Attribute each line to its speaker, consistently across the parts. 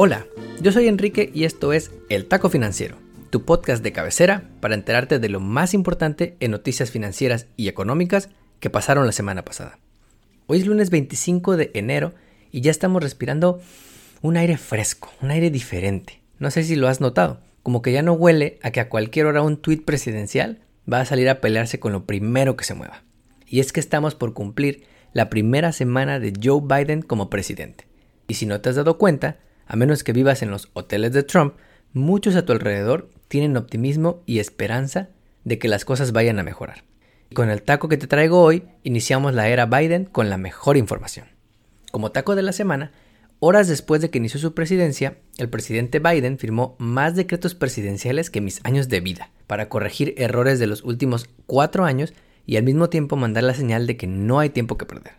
Speaker 1: Hola, yo soy Enrique y esto es El Taco Financiero, tu podcast de cabecera para enterarte de lo más importante en noticias financieras y económicas que pasaron la semana pasada. Hoy es lunes 25 de enero y ya estamos respirando un aire fresco, un aire diferente. No sé si lo has notado, como que ya no huele a que a cualquier hora un tuit presidencial va a salir a pelearse con lo primero que se mueva. Y es que estamos por cumplir la primera semana de Joe Biden como presidente. Y si no te has dado cuenta, a menos que vivas en los hoteles de Trump, muchos a tu alrededor tienen optimismo y esperanza de que las cosas vayan a mejorar. Y con el taco que te traigo hoy, iniciamos la era Biden con la mejor información. Como taco de la semana, horas después de que inició su presidencia, el presidente Biden firmó más decretos presidenciales que mis años de vida para corregir errores de los últimos cuatro años y al mismo tiempo mandar la señal de que no hay tiempo que perder.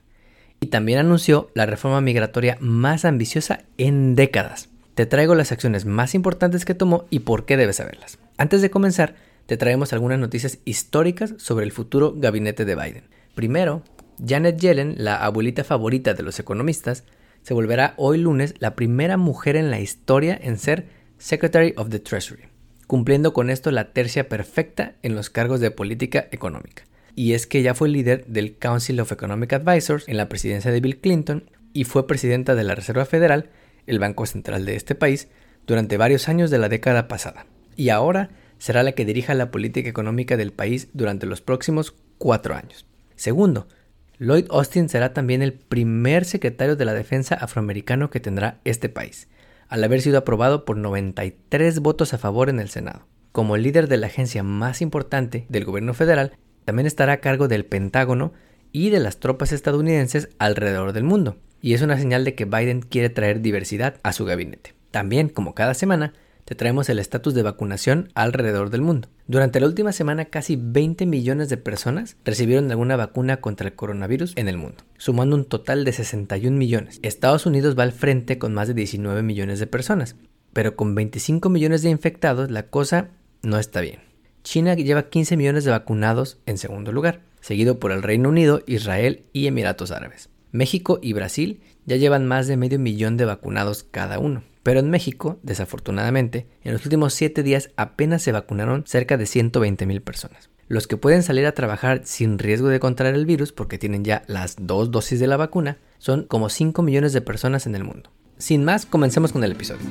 Speaker 1: Y también anunció la reforma migratoria más ambiciosa en décadas. Te traigo las acciones más importantes que tomó y por qué debes saberlas. Antes de comenzar, te traemos algunas noticias históricas sobre el futuro gabinete de Biden. Primero, Janet Yellen, la abuelita favorita de los economistas, se volverá hoy lunes la primera mujer en la historia en ser Secretary of the Treasury, cumpliendo con esto la tercia perfecta en los cargos de política económica y es que ya fue líder del Council of Economic Advisors en la presidencia de Bill Clinton y fue presidenta de la Reserva Federal, el banco central de este país, durante varios años de la década pasada. Y ahora será la que dirija la política económica del país durante los próximos cuatro años. Segundo, Lloyd Austin será también el primer secretario de la defensa afroamericano que tendrá este país, al haber sido aprobado por 93 votos a favor en el Senado. Como líder de la agencia más importante del gobierno federal, también estará a cargo del Pentágono y de las tropas estadounidenses alrededor del mundo. Y es una señal de que Biden quiere traer diversidad a su gabinete. También, como cada semana, te traemos el estatus de vacunación alrededor del mundo. Durante la última semana, casi 20 millones de personas recibieron alguna vacuna contra el coronavirus en el mundo, sumando un total de 61 millones. Estados Unidos va al frente con más de 19 millones de personas, pero con 25 millones de infectados la cosa no está bien. China lleva 15 millones de vacunados en segundo lugar, seguido por el Reino Unido, Israel y Emiratos Árabes. México y Brasil ya llevan más de medio millón de vacunados cada uno. Pero en México, desafortunadamente, en los últimos 7 días apenas se vacunaron cerca de 120 mil personas. Los que pueden salir a trabajar sin riesgo de contraer el virus porque tienen ya las dos dosis de la vacuna son como 5 millones de personas en el mundo. Sin más, comencemos con el episodio.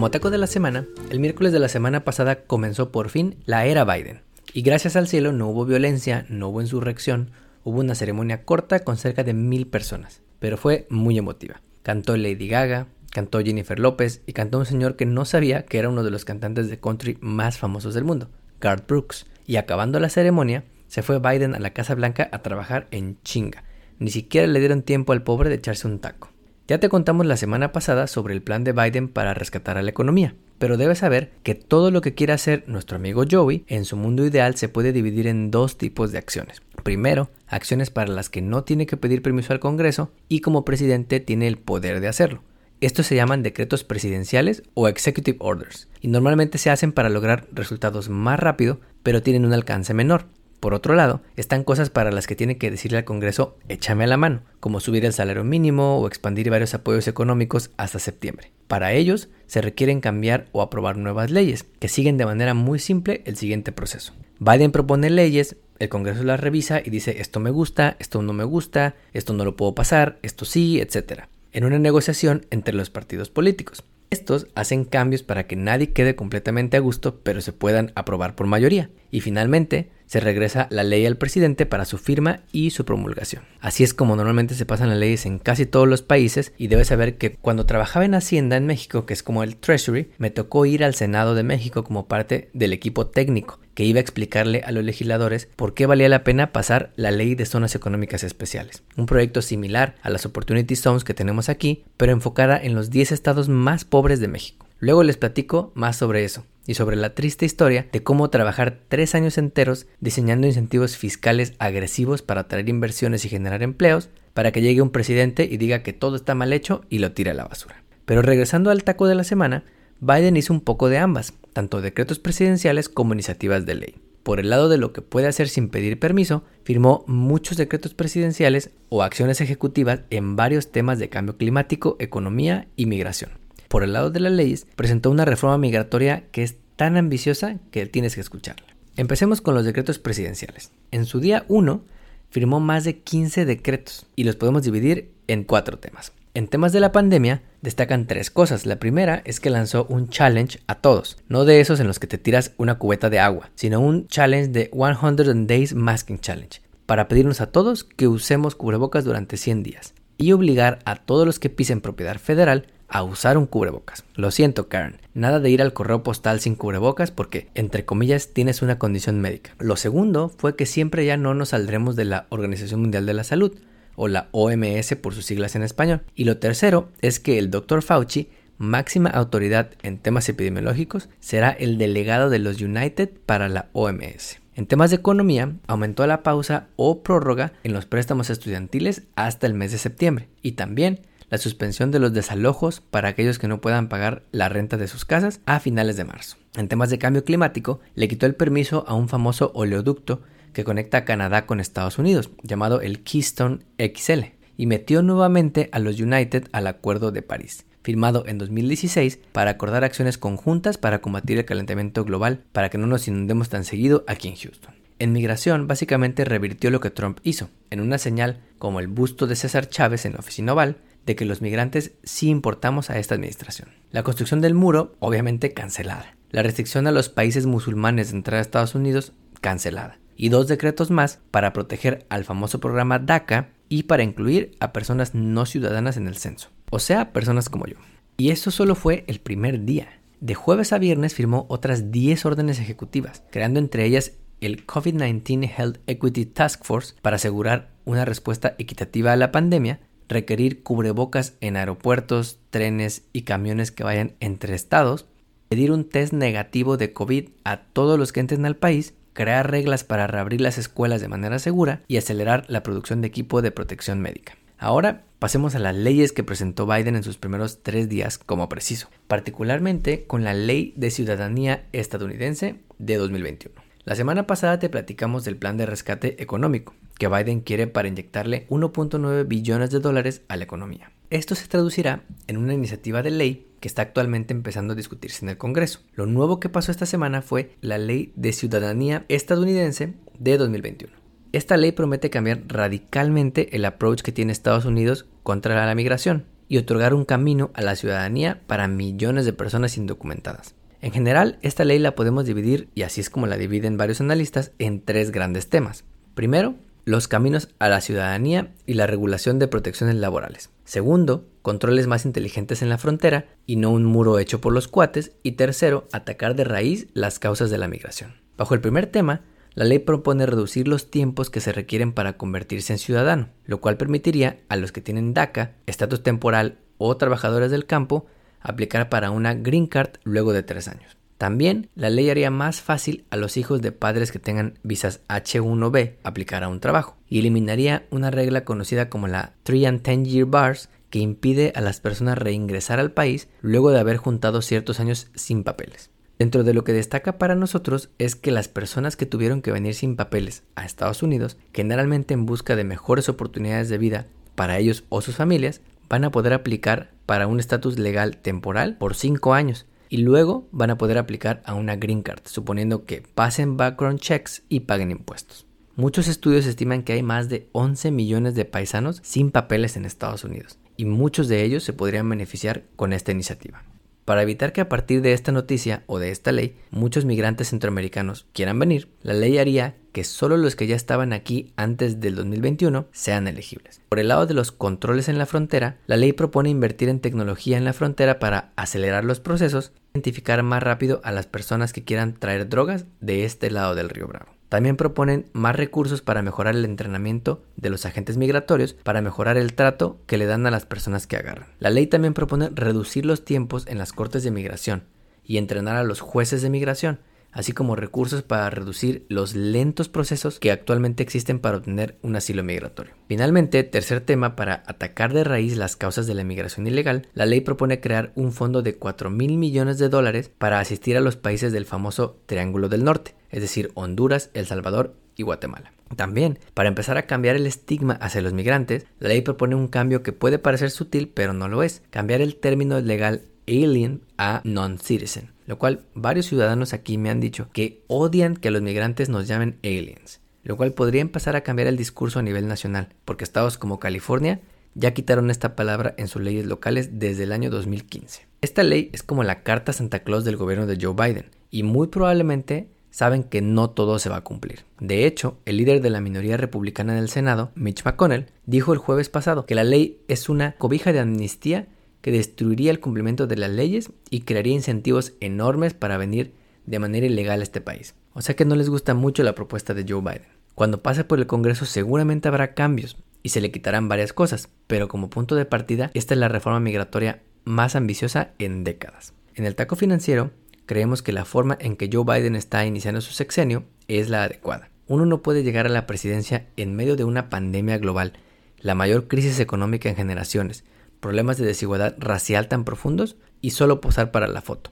Speaker 1: Como taco de la semana, el miércoles de la semana pasada comenzó por fin la era Biden. Y gracias al cielo no hubo violencia, no hubo insurrección, hubo una ceremonia corta con cerca de mil personas, pero fue muy emotiva. Cantó Lady Gaga, cantó Jennifer López y cantó un señor que no sabía que era uno de los cantantes de country más famosos del mundo, Garth Brooks. Y acabando la ceremonia, se fue Biden a la Casa Blanca a trabajar en chinga. Ni siquiera le dieron tiempo al pobre de echarse un taco. Ya te contamos la semana pasada sobre el plan de Biden para rescatar a la economía, pero debes saber que todo lo que quiere hacer nuestro amigo Joey en su mundo ideal se puede dividir en dos tipos de acciones. Primero, acciones para las que no tiene que pedir permiso al Congreso y como presidente tiene el poder de hacerlo. Estos se llaman decretos presidenciales o executive orders y normalmente se hacen para lograr resultados más rápido, pero tienen un alcance menor. Por otro lado, están cosas para las que tiene que decirle al Congreso échame a la mano, como subir el salario mínimo o expandir varios apoyos económicos hasta septiembre. Para ellos, se requieren cambiar o aprobar nuevas leyes, que siguen de manera muy simple el siguiente proceso. Biden propone leyes, el Congreso las revisa y dice esto me gusta, esto no me gusta, esto no lo puedo pasar, esto sí, etc. En una negociación entre los partidos políticos. Estos hacen cambios para que nadie quede completamente a gusto, pero se puedan aprobar por mayoría. Y finalmente, se regresa la ley al presidente para su firma y su promulgación. Así es como normalmente se pasan las leyes en casi todos los países y debes saber que cuando trabajaba en Hacienda en México, que es como el Treasury, me tocó ir al Senado de México como parte del equipo técnico que iba a explicarle a los legisladores por qué valía la pena pasar la ley de zonas económicas especiales. Un proyecto similar a las Opportunity Zones que tenemos aquí, pero enfocada en los 10 estados más pobres de México. Luego les platico más sobre eso y sobre la triste historia de cómo trabajar tres años enteros diseñando incentivos fiscales agresivos para atraer inversiones y generar empleos para que llegue un presidente y diga que todo está mal hecho y lo tire a la basura. Pero regresando al taco de la semana, Biden hizo un poco de ambas, tanto decretos presidenciales como iniciativas de ley. Por el lado de lo que puede hacer sin pedir permiso, firmó muchos decretos presidenciales o acciones ejecutivas en varios temas de cambio climático, economía y migración. Por el lado de las leyes, presentó una reforma migratoria que es tan ambiciosa que tienes que escucharla. Empecemos con los decretos presidenciales. En su día 1 firmó más de 15 decretos y los podemos dividir en cuatro temas. En temas de la pandemia destacan tres cosas. La primera es que lanzó un challenge a todos, no de esos en los que te tiras una cubeta de agua, sino un challenge de 100 Days Masking Challenge, para pedirnos a todos que usemos cubrebocas durante 100 días y obligar a todos los que pisen propiedad federal a usar un cubrebocas. Lo siento, Karen. Nada de ir al correo postal sin cubrebocas porque, entre comillas, tienes una condición médica. Lo segundo fue que siempre ya no nos saldremos de la Organización Mundial de la Salud, o la OMS por sus siglas en español. Y lo tercero es que el Dr. Fauci, máxima autoridad en temas epidemiológicos, será el delegado de los United para la OMS. En temas de economía, aumentó la pausa o prórroga en los préstamos estudiantiles hasta el mes de septiembre y también la suspensión de los desalojos para aquellos que no puedan pagar la renta de sus casas a finales de marzo. En temas de cambio climático, le quitó el permiso a un famoso oleoducto que conecta Canadá con Estados Unidos, llamado el Keystone XL, y metió nuevamente a los United al Acuerdo de París, firmado en 2016 para acordar acciones conjuntas para combatir el calentamiento global para que no nos inundemos tan seguido aquí en Houston. En migración, básicamente revirtió lo que Trump hizo, en una señal como el busto de César Chávez en la oficina oval, de que los migrantes sí importamos a esta administración. La construcción del muro, obviamente cancelada. La restricción a los países musulmanes de entrar a Estados Unidos, cancelada y dos decretos más para proteger al famoso programa DACA y para incluir a personas no ciudadanas en el censo, o sea, personas como yo. Y esto solo fue el primer día. De jueves a viernes firmó otras 10 órdenes ejecutivas, creando entre ellas el COVID-19 Health Equity Task Force para asegurar una respuesta equitativa a la pandemia, requerir cubrebocas en aeropuertos, trenes y camiones que vayan entre estados, pedir un test negativo de COVID a todos los que entren al país crear reglas para reabrir las escuelas de manera segura y acelerar la producción de equipo de protección médica. Ahora pasemos a las leyes que presentó Biden en sus primeros tres días como preciso, particularmente con la Ley de Ciudadanía Estadounidense de 2021. La semana pasada te platicamos del plan de rescate económico que Biden quiere para inyectarle 1.9 billones de dólares a la economía. Esto se traducirá en una iniciativa de ley que está actualmente empezando a discutirse en el Congreso. Lo nuevo que pasó esta semana fue la Ley de Ciudadanía Estadounidense de 2021. Esta ley promete cambiar radicalmente el approach que tiene Estados Unidos contra la migración y otorgar un camino a la ciudadanía para millones de personas indocumentadas. En general, esta ley la podemos dividir, y así es como la dividen varios analistas, en tres grandes temas. Primero, los caminos a la ciudadanía y la regulación de protecciones laborales. Segundo, controles más inteligentes en la frontera y no un muro hecho por los cuates. Y tercero, atacar de raíz las causas de la migración. Bajo el primer tema, la ley propone reducir los tiempos que se requieren para convertirse en ciudadano, lo cual permitiría a los que tienen DACA, estatus temporal o trabajadores del campo aplicar para una Green Card luego de tres años. También la ley haría más fácil a los hijos de padres que tengan visas H1B aplicar a un trabajo y eliminaría una regla conocida como la 3 and 10 Year Bars que impide a las personas reingresar al país luego de haber juntado ciertos años sin papeles. Dentro de lo que destaca para nosotros es que las personas que tuvieron que venir sin papeles a Estados Unidos, generalmente en busca de mejores oportunidades de vida para ellos o sus familias, van a poder aplicar para un estatus legal temporal por 5 años y luego van a poder aplicar a una Green Card, suponiendo que pasen background checks y paguen impuestos. Muchos estudios estiman que hay más de 11 millones de paisanos sin papeles en Estados Unidos y muchos de ellos se podrían beneficiar con esta iniciativa. Para evitar que a partir de esta noticia o de esta ley muchos migrantes centroamericanos quieran venir, la ley haría que solo los que ya estaban aquí antes del 2021 sean elegibles. Por el lado de los controles en la frontera, la ley propone invertir en tecnología en la frontera para acelerar los procesos identificar más rápido a las personas que quieran traer drogas de este lado del río Bravo. También proponen más recursos para mejorar el entrenamiento de los agentes migratorios para mejorar el trato que le dan a las personas que agarran. La ley también propone reducir los tiempos en las cortes de migración y entrenar a los jueces de migración así como recursos para reducir los lentos procesos que actualmente existen para obtener un asilo migratorio. Finalmente, tercer tema, para atacar de raíz las causas de la migración ilegal, la ley propone crear un fondo de 4 mil millones de dólares para asistir a los países del famoso Triángulo del Norte, es decir, Honduras, El Salvador y Guatemala. También, para empezar a cambiar el estigma hacia los migrantes, la ley propone un cambio que puede parecer sutil, pero no lo es, cambiar el término legal alien a non-citizen, lo cual varios ciudadanos aquí me han dicho que odian que los migrantes nos llamen aliens, lo cual podría empezar a cambiar el discurso a nivel nacional, porque estados como California ya quitaron esta palabra en sus leyes locales desde el año 2015. Esta ley es como la carta Santa Claus del gobierno de Joe Biden, y muy probablemente saben que no todo se va a cumplir. De hecho, el líder de la minoría republicana en el Senado, Mitch McConnell, dijo el jueves pasado que la ley es una cobija de amnistía que destruiría el cumplimiento de las leyes y crearía incentivos enormes para venir de manera ilegal a este país. O sea que no les gusta mucho la propuesta de Joe Biden. Cuando pase por el Congreso seguramente habrá cambios y se le quitarán varias cosas, pero como punto de partida esta es la reforma migratoria más ambiciosa en décadas. En el taco financiero creemos que la forma en que Joe Biden está iniciando su sexenio es la adecuada. Uno no puede llegar a la presidencia en medio de una pandemia global, la mayor crisis económica en generaciones, problemas de desigualdad racial tan profundos y solo posar para la foto.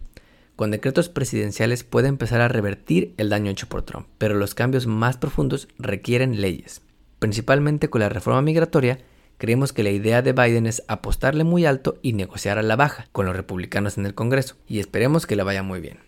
Speaker 1: Con decretos presidenciales puede empezar a revertir el daño hecho por Trump, pero los cambios más profundos requieren leyes. Principalmente con la reforma migratoria, creemos que la idea de Biden es apostarle muy alto y negociar a la baja con los republicanos en el Congreso, y esperemos que le vaya muy bien.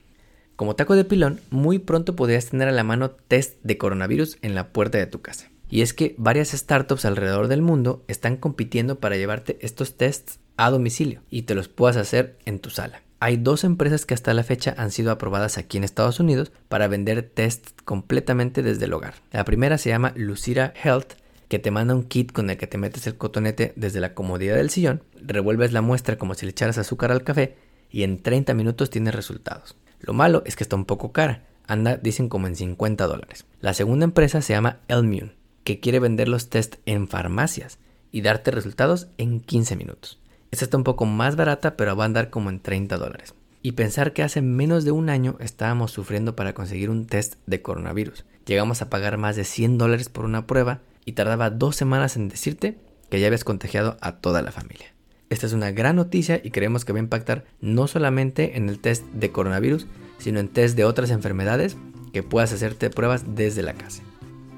Speaker 1: Como taco de pilón, muy pronto podrías tener a la mano test de coronavirus en la puerta de tu casa. Y es que varias startups alrededor del mundo están compitiendo para llevarte estos tests a domicilio y te los puedas hacer en tu sala. Hay dos empresas que hasta la fecha han sido aprobadas aquí en Estados Unidos para vender tests completamente desde el hogar. La primera se llama Lucira Health, que te manda un kit con el que te metes el cotonete desde la comodidad del sillón, revuelves la muestra como si le echaras azúcar al café y en 30 minutos tienes resultados. Lo malo es que está un poco cara, anda dicen como en 50 dólares. La segunda empresa se llama Elmune que quiere vender los test en farmacias y darte resultados en 15 minutos. Esta está un poco más barata, pero va a andar como en 30 dólares. Y pensar que hace menos de un año estábamos sufriendo para conseguir un test de coronavirus. Llegamos a pagar más de 100 dólares por una prueba y tardaba dos semanas en decirte que ya habías contagiado a toda la familia. Esta es una gran noticia y creemos que va a impactar no solamente en el test de coronavirus, sino en test de otras enfermedades que puedas hacerte pruebas desde la casa.